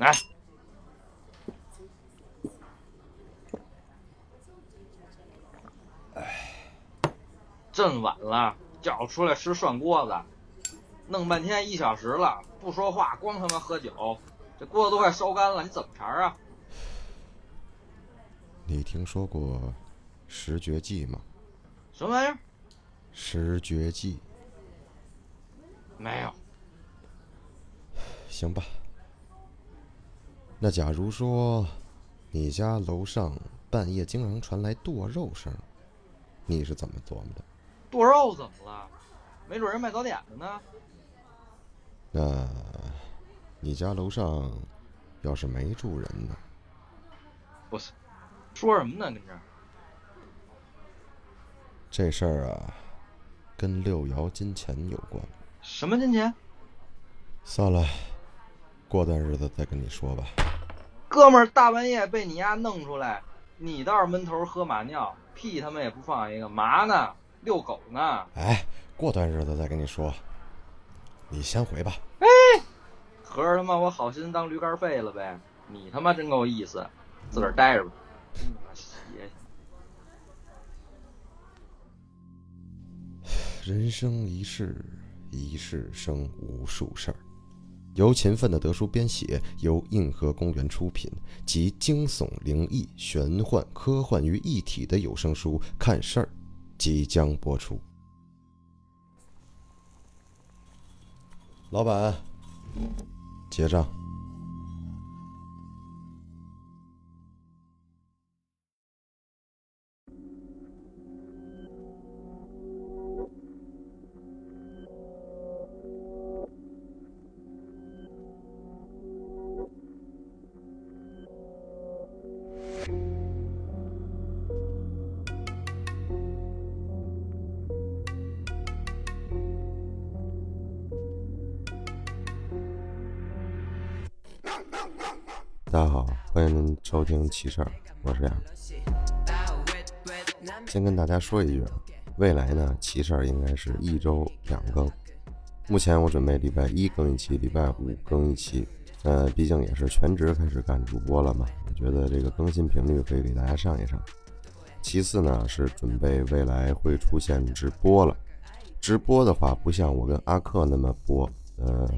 来，哎，真晚了，叫出来吃涮锅子，弄半天一小时了，不说话，光他妈喝酒，这锅子都快烧干了，你怎么茬啊？你听说过十绝技吗？什么玩意儿？十绝技。没有。行吧。那假如说，你家楼上半夜经常传来剁肉声，你是怎么琢磨的？剁肉怎么了？没准人卖早点的呢。那，你家楼上要是没住人呢？不是，说什么呢？跟这儿。这事儿啊，跟六爻金钱有关。什么金钱？算了，过段日子再跟你说吧。哥们儿，大半夜被你丫弄出来，你倒是闷头喝马尿，屁他妈也不放一个，嘛呢？遛狗呢？哎，过段日子再跟你说。你先回吧。哎，合着他妈我好心当驴肝肺了呗？你他妈真够意思，自个儿待着吧。邪人生一世，一世生无数事儿。由勤奋的德叔编写，由硬核公园出品，集惊悚、灵异、玄幻、科幻于一体的有声书《看事儿》，即将播出。老板，结账。迎您收听奇事儿，我是杨。先跟大家说一句啊，未来呢，奇事儿应该是一周两更。目前我准备礼拜一更一期，礼拜五更一期。呃，毕竟也是全职开始干主播了嘛，我觉得这个更新频率可以给大家上一上。其次呢，是准备未来会出现直播了。直播的话，不像我跟阿克那么播，呃。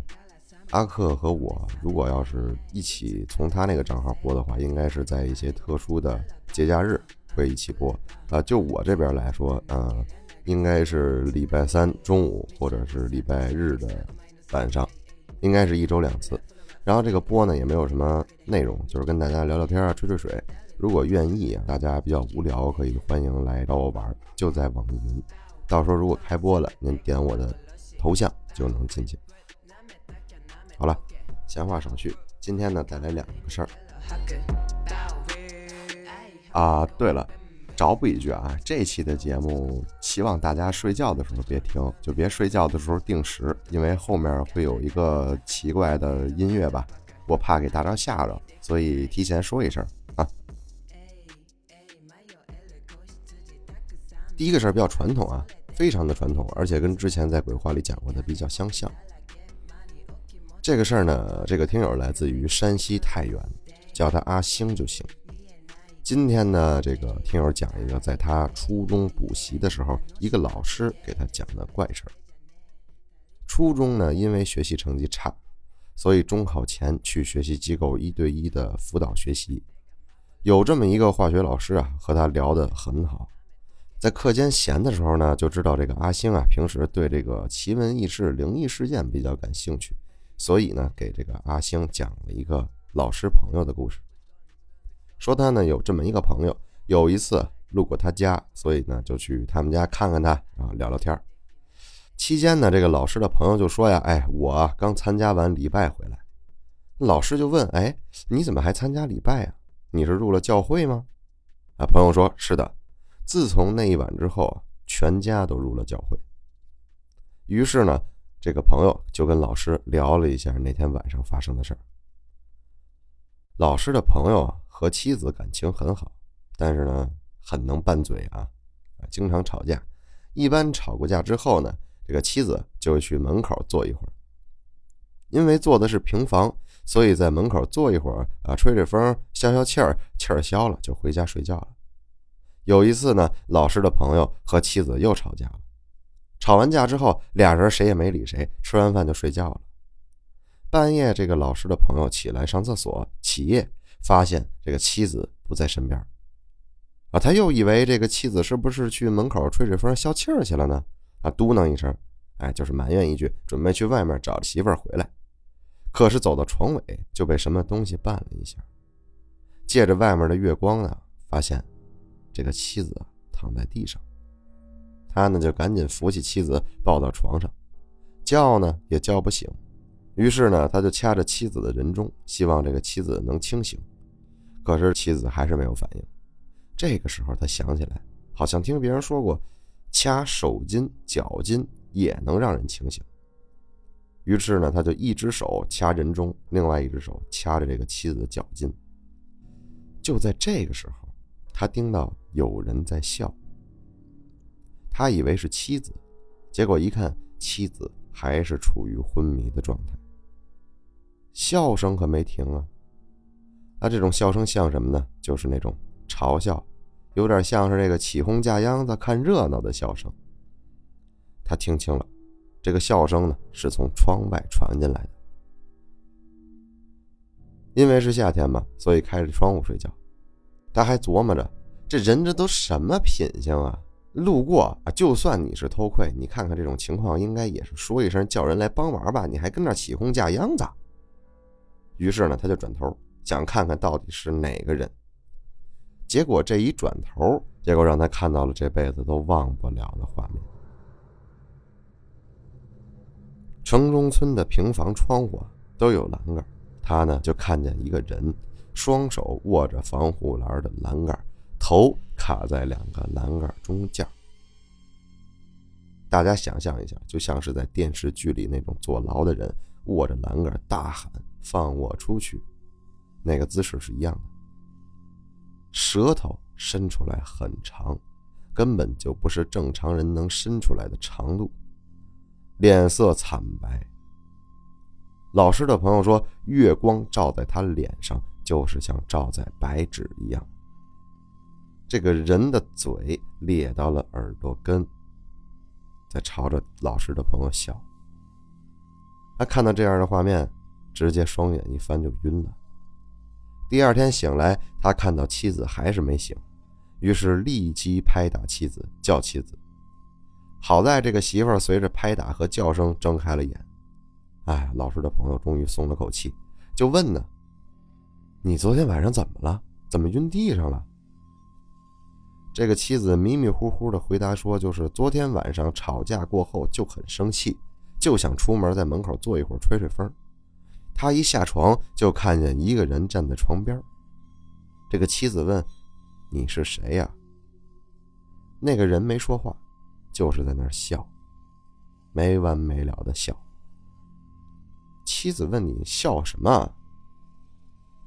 阿克和我，如果要是一起从他那个账号播的话，应该是在一些特殊的节假日会一起播。啊，就我这边来说，嗯，应该是礼拜三中午或者是礼拜日的晚上，应该是一周两次。然后这个播呢也没有什么内容，就是跟大家聊聊天啊，吹吹水。如果愿意，大家比较无聊，可以欢迎来找我玩，就在网易云。到时候如果开播了，您点我的头像就能进去。好了，闲话少叙，今天呢带来两个事儿。啊，对了，找补一句啊，这期的节目希望大家睡觉的时候别听，就别睡觉的时候定时，因为后面会有一个奇怪的音乐吧，我怕给大家吓着，所以提前说一声啊。第一个事儿比较传统啊，非常的传统，而且跟之前在鬼话里讲过的比较相像。这个事儿呢，这个听友来自于山西太原，叫他阿星就行。今天呢，这个听友讲一个在他初中补习的时候，一个老师给他讲的怪事儿。初中呢，因为学习成绩差，所以中考前去学习机构一对一的辅导学习。有这么一个化学老师啊，和他聊得很好。在课间闲的时候呢，就知道这个阿星啊，平时对这个奇闻异事、灵异事件比较感兴趣。所以呢，给这个阿星讲了一个老师朋友的故事，说他呢有这么一个朋友，有一次路过他家，所以呢就去他们家看看他啊，聊聊天期间呢，这个老师的朋友就说呀：“哎，我刚参加完礼拜回来。”老师就问：“哎，你怎么还参加礼拜啊？你是入了教会吗？”啊，朋友说：“是的，自从那一晚之后，全家都入了教会。”于是呢。这个朋友就跟老师聊了一下那天晚上发生的事儿。老师的朋友和妻子感情很好，但是呢很能拌嘴啊，经常吵架。一般吵过架之后呢，这个妻子就去门口坐一会儿。因为坐的是平房，所以在门口坐一会儿啊，吹吹风，消消气儿，气儿消了就回家睡觉了。有一次呢，老师的朋友和妻子又吵架了，吵完架之后，俩人谁也没理谁，吃完饭就睡觉了。半夜，这个老师的朋友起来上厕所，起夜发现这个妻子不在身边，啊，他又以为这个妻子是不是去门口吹吹风、消气儿去了呢？啊，嘟囔一声，哎，就是埋怨一句，准备去外面找媳妇儿回来。可是走到床尾，就被什么东西绊了一下，借着外面的月光呢，发现。这个妻子躺在地上，他呢就赶紧扶起妻子抱到床上，叫呢也叫不醒，于是呢他就掐着妻子的人中，希望这个妻子能清醒，可是妻子还是没有反应。这个时候他想起来，好像听别人说过，掐手筋、脚筋也能让人清醒，于是呢他就一只手掐人中，另外一只手掐着这个妻子的脚筋。就在这个时候。他听到有人在笑，他以为是妻子，结果一看，妻子还是处于昏迷的状态。笑声可没停啊！他这种笑声像什么呢？就是那种嘲笑，有点像是这个起哄架秧子看热闹的笑声。他听清了，这个笑声呢是从窗外传进来的，因为是夏天嘛，所以开着窗户睡觉。他还琢磨着，这人这都什么品性啊？路过啊，就算你是偷窥，你看看这种情况，应该也是说一声叫人来帮忙吧？你还跟那起哄架秧子。于是呢，他就转头想看看到底是哪个人。结果这一转头，结果让他看到了这辈子都忘不了的画面：城中村的平房窗户都有栏杆，他呢就看见一个人。双手握着防护栏的栏杆，头卡在两个栏杆中间。大家想象一下，就像是在电视剧里那种坐牢的人握着栏杆大喊“放我出去”，那个姿势是一样的。舌头伸出来很长，根本就不是正常人能伸出来的长度。脸色惨白。老师的朋友说，月光照在他脸上。就是像照在白纸一样。这个人的嘴咧到了耳朵根，在朝着老师的朋友笑。他看到这样的画面，直接双眼一翻就晕了。第二天醒来，他看到妻子还是没醒，于是立即拍打妻子，叫妻子。好在这个媳妇儿随着拍打和叫声睁开了眼。哎，老师的朋友终于松了口气，就问呢。你昨天晚上怎么了？怎么晕地上了？这个妻子迷迷糊糊的回答说：“就是昨天晚上吵架过后就很生气，就想出门在门口坐一会儿吹吹风。他一下床就看见一个人站在床边。这个妻子问：‘你是谁呀？’那个人没说话，就是在那儿笑，没完没了的笑。妻子问：‘你笑什么？’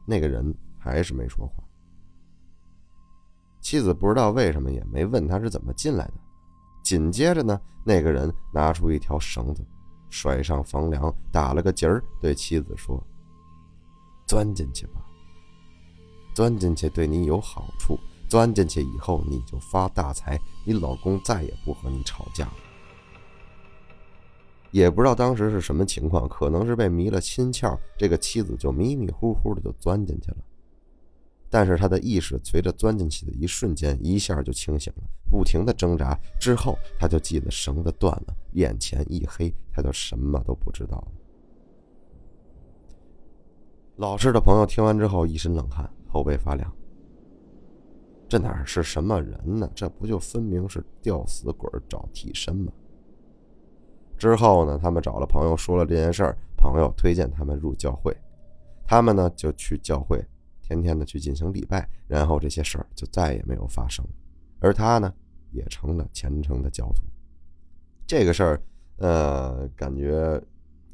那个人还是没说话。妻子不知道为什么，也没问他是怎么进来的。紧接着呢，那个人拿出一条绳子，甩上房梁，打了个结儿，对妻子说：“钻进去吧，钻进去对你有好处。钻进去以后，你就发大财，你老公再也不和你吵架了。”也不知道当时是什么情况，可能是被迷了心窍，这个妻子就迷迷糊糊的就钻进去了。但是他的意识随着钻进去的一瞬间，一下就清醒了，不停的挣扎。之后他就记得绳子断了，眼前一黑，他就什么都不知道了。老师的朋友听完之后一身冷汗，后背发凉。这哪是什么人呢？这不就分明是吊死鬼找替身吗？之后呢，他们找了朋友说了这件事儿，朋友推荐他们入教会，他们呢就去教会，天天的去进行礼拜，然后这些事儿就再也没有发生，而他呢也成了虔诚的教徒。这个事儿，呃，感觉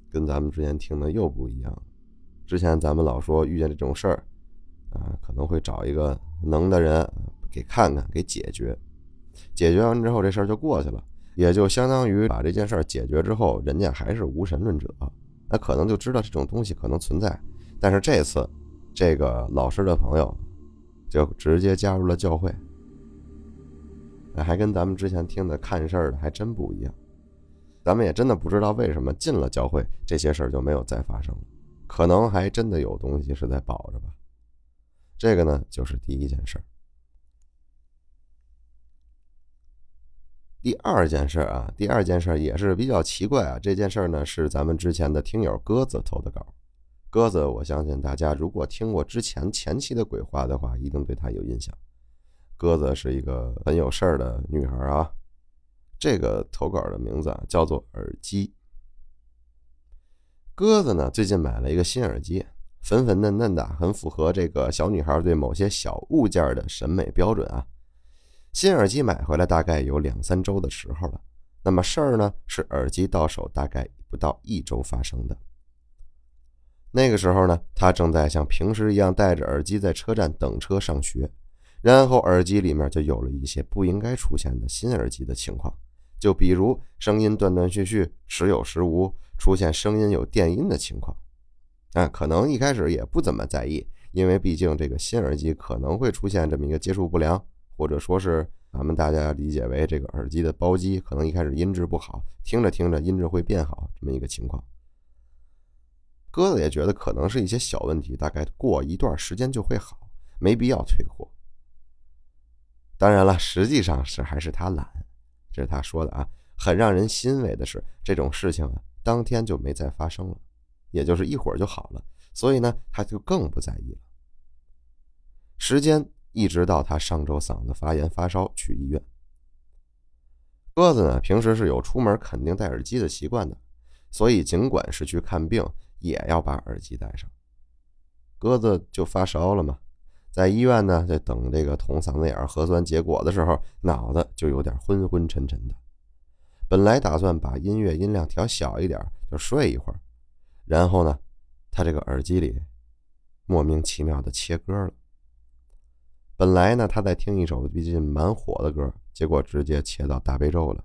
跟咱们之前听的又不一样。之前咱们老说遇见这种事儿，啊，可能会找一个能的人给看看，给解决，解决完之后这事儿就过去了。也就相当于把这件事儿解决之后，人家还是无神论者，那可能就知道这种东西可能存在，但是这次，这个老师的朋友就直接加入了教会，还跟咱们之前听的看事儿的还真不一样。咱们也真的不知道为什么进了教会，这些事儿就没有再发生了。可能还真的有东西是在保着吧。这个呢，就是第一件事儿。第二件事啊，第二件事也是比较奇怪啊。这件事呢，是咱们之前的听友鸽子投的稿。鸽子，我相信大家如果听过之前前期的鬼话的话，一定对他有印象。鸽子是一个很有事儿的女孩啊。这个投稿的名字，叫做耳机。鸽子呢，最近买了一个新耳机，粉粉嫩嫩的，很符合这个小女孩对某些小物件的审美标准啊。新耳机买回来大概有两三周的时候了，那么事儿呢是耳机到手大概不到一周发生的。那个时候呢，他正在像平时一样戴着耳机在车站等车上学，然后耳机里面就有了一些不应该出现的新耳机的情况，就比如声音断断续续，时有时无，出现声音有电音的情况。啊，可能一开始也不怎么在意，因为毕竟这个新耳机可能会出现这么一个接触不良。或者说是咱们大家理解为这个耳机的包机可能一开始音质不好，听着听着音质会变好这么一个情况。鸽子也觉得可能是一些小问题，大概过一段时间就会好，没必要退货。当然了，实际上是还是他懒，这是他说的啊。很让人欣慰的是，这种事情啊，当天就没再发生了，也就是一会儿就好了，所以呢，他就更不在意了。时间。一直到他上周嗓子发炎发烧去医院。鸽子呢，平时是有出门肯定戴耳机的习惯的，所以尽管是去看病，也要把耳机戴上。鸽子就发烧了嘛，在医院呢，在等这个捅嗓子眼核酸结果的时候，脑子就有点昏昏沉沉的。本来打算把音乐音量调小一点，就睡一会儿，然后呢，他这个耳机里莫名其妙的切歌了。本来呢，他在听一首最近蛮火的歌，结果直接切到大悲咒了。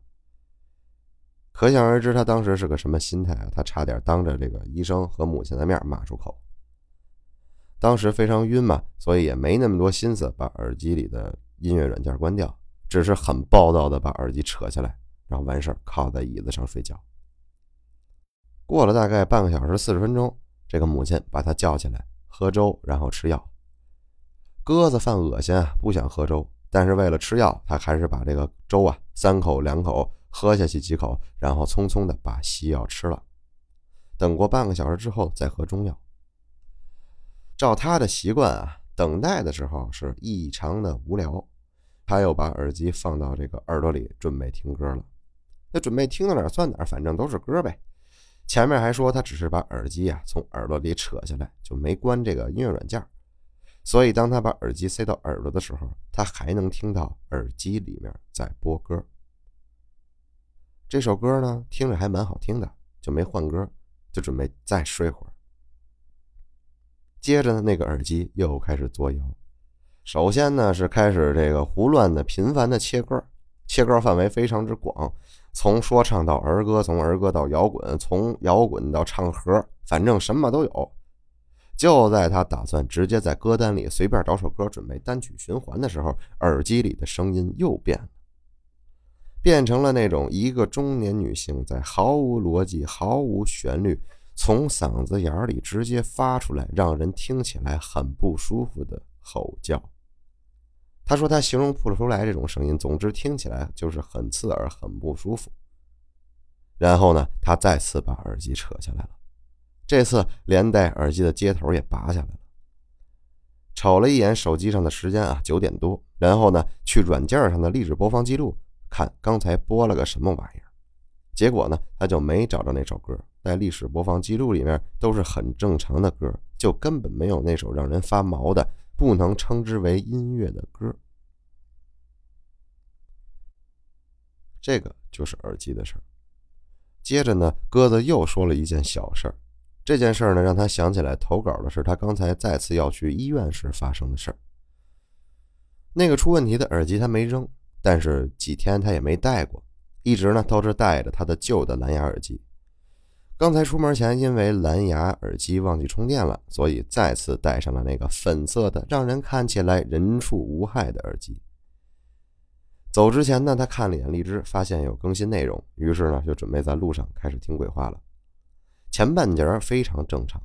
可想而知，他当时是个什么心态啊？他差点当着这个医生和母亲的面骂出口。当时非常晕嘛，所以也没那么多心思把耳机里的音乐软件关掉，只是很暴躁的把耳机扯下来，然后完事儿靠在椅子上睡觉。过了大概半个小时四十分钟，这个母亲把他叫起来喝粥，然后吃药。鸽子犯恶心啊，不想喝粥，但是为了吃药，他还是把这个粥啊三口两口喝下去几口，然后匆匆的把西药吃了。等过半个小时之后再喝中药。照他的习惯啊，等待的时候是异常的无聊，他又把耳机放到这个耳朵里，准备听歌了。他准备听到哪儿算哪儿，反正都是歌呗。前面还说他只是把耳机啊从耳朵里扯下来，就没关这个音乐软件。所以，当他把耳机塞到耳朵的时候，他还能听到耳机里面在播歌。这首歌呢，听着还蛮好听的，就没换歌，就准备再睡会儿。接着呢，那个耳机又开始作摇。首先呢，是开始这个胡乱的、频繁的切歌，切歌范围非常之广，从说唱到儿歌，从儿歌到摇滚，从摇滚到唱和，反正什么都有。就在他打算直接在歌单里随便找首歌准备单曲循环的时候，耳机里的声音又变了，变成了那种一个中年女性在毫无逻辑、毫无旋律，从嗓子眼里直接发出来，让人听起来很不舒服的吼叫。他说他形容不出来这种声音，总之听起来就是很刺耳、很不舒服。然后呢，他再次把耳机扯下来了。这次连带耳机的接头也拔下来了。瞅了一眼手机上的时间啊，九点多。然后呢，去软件上的历史播放记录看刚才播了个什么玩意儿。结果呢，他就没找着那首歌，在历史播放记录里面都是很正常的歌，就根本没有那首让人发毛的、不能称之为音乐的歌。这个就是耳机的事儿。接着呢，鸽子又说了一件小事儿。这件事儿呢，让他想起来投稿的是他刚才再次要去医院时发生的事儿。那个出问题的耳机他没扔，但是几天他也没戴过，一直呢都是戴着他的旧的蓝牙耳机。刚才出门前，因为蓝牙耳机忘记充电了，所以再次戴上了那个粉色的、让人看起来人畜无害的耳机。走之前呢，他看了眼荔枝，发现有更新内容，于是呢，就准备在路上开始听鬼话了。前半截非常正常，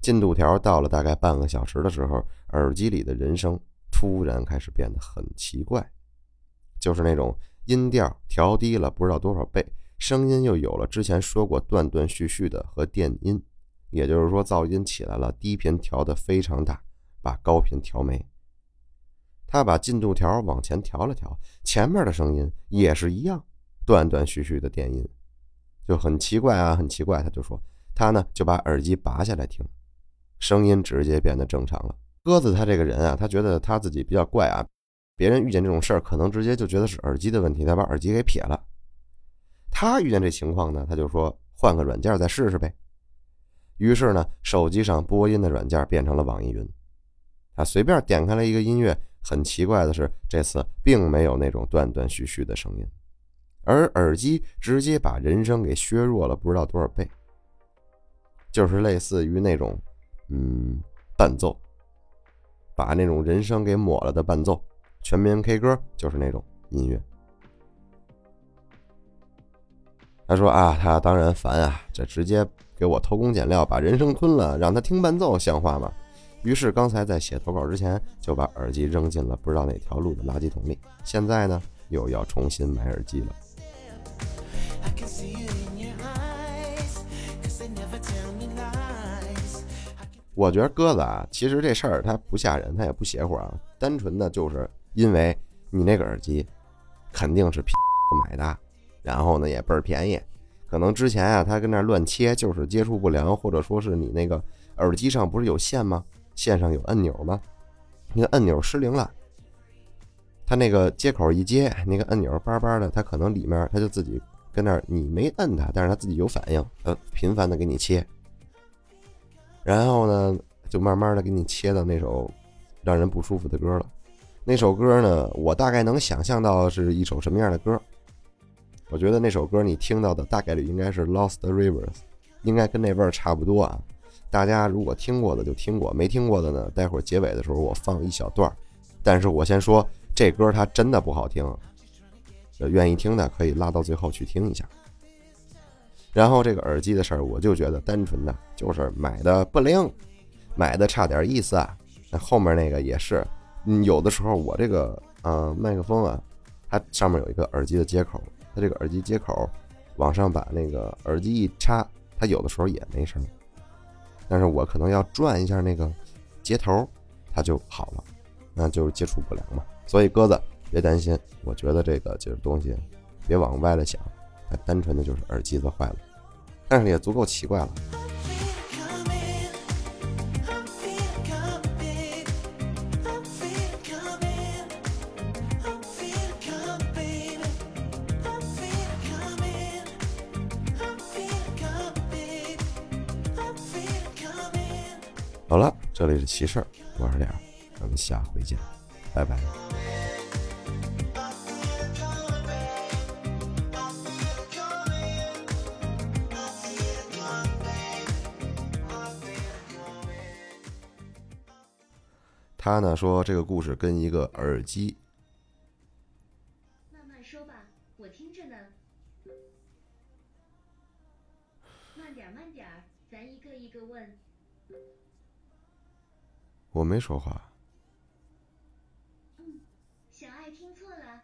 进度条到了大概半个小时的时候，耳机里的人声突然开始变得很奇怪，就是那种音调调低了不知道多少倍。声音又有了之前说过断断续续的和电音，也就是说噪音起来了，低频调得非常大，把高频调没。他把进度条往前调了调，前面的声音也是一样，断断续续的电音，就很奇怪啊，很奇怪。他就说他呢就把耳机拔下来听，声音直接变得正常了。鸽子他这个人啊，他觉得他自己比较怪啊，别人遇见这种事儿可能直接就觉得是耳机的问题，他把耳机给撇了。他遇见这情况呢，他就说换个软件再试试呗。于是呢，手机上播音的软件变成了网易云。他随便点开了一个音乐，很奇怪的是，这次并没有那种断断续续的声音，而耳机直接把人声给削弱了不知道多少倍，就是类似于那种，嗯，伴奏，把那种人声给抹了的伴奏。全民 K 歌就是那种音乐。他说啊，他当然烦啊，这直接给我偷工减料，把人声吞了，让他听伴奏，像话吗？于是刚才在写投稿之前，就把耳机扔进了不知道哪条路的垃圾桶里。现在呢，又要重新买耳机了。我觉得鸽子啊，其实这事儿它不吓人，它也不邪乎啊，单纯的就是因为你那个耳机肯定是买的。然后呢，也倍儿便宜，可能之前啊，他跟那乱切，就是接触不良，或者说是你那个耳机上不是有线吗？线上有按钮吗？那个按钮失灵了，他那个接口一接，那个按钮叭叭的，他可能里面他就自己跟那，你没摁它，但是他自己有反应，呃，频繁的给你切，然后呢，就慢慢的给你切到那首让人不舒服的歌了。那首歌呢，我大概能想象到是一首什么样的歌。我觉得那首歌你听到的大概率应该是《Lost Rivers》，应该跟那味儿差不多啊。大家如果听过的就听过，没听过的呢，待会儿结尾的时候我放一小段儿。但是我先说这歌它真的不好听，愿意听的可以拉到最后去听一下。然后这个耳机的事儿，我就觉得单纯的就是买的不灵，买的差点意思啊。那后面那个也是，嗯，有的时候我这个呃麦克风啊，它上面有一个耳机的接口。它这个耳机接口往上把那个耳机一插，它有的时候也没声，但是我可能要转一下那个接头，它就好了，那就是接触不良嘛。所以鸽子别担心，我觉得这个就是东西，别往歪了想，它单纯的就是耳机子坏了，但是也足够奇怪了。好了，这里是奇事儿，我是脸儿，咱们下回见，拜拜。他呢说这个故事跟一个耳机，慢慢说吧，我听着呢。慢点，慢点，咱一个一个问。我没说话。嗯，小爱听错了。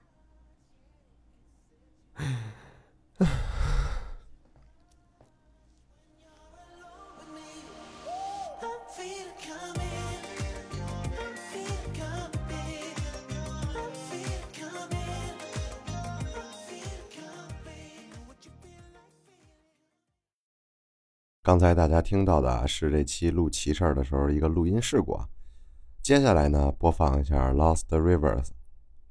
刚才大家听到的是这期录奇事儿的时候一个录音事故。接下来呢，播放一下《Lost Rivers》。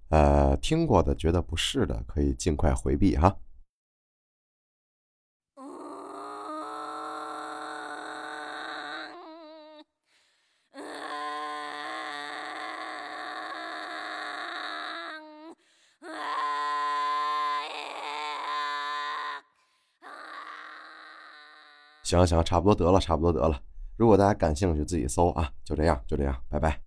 呃，听过的觉得不适的，可以尽快回避哈。行行，差不多得了，差不多得了。如果大家感兴趣，自己搜啊。就这样，就这样，拜拜。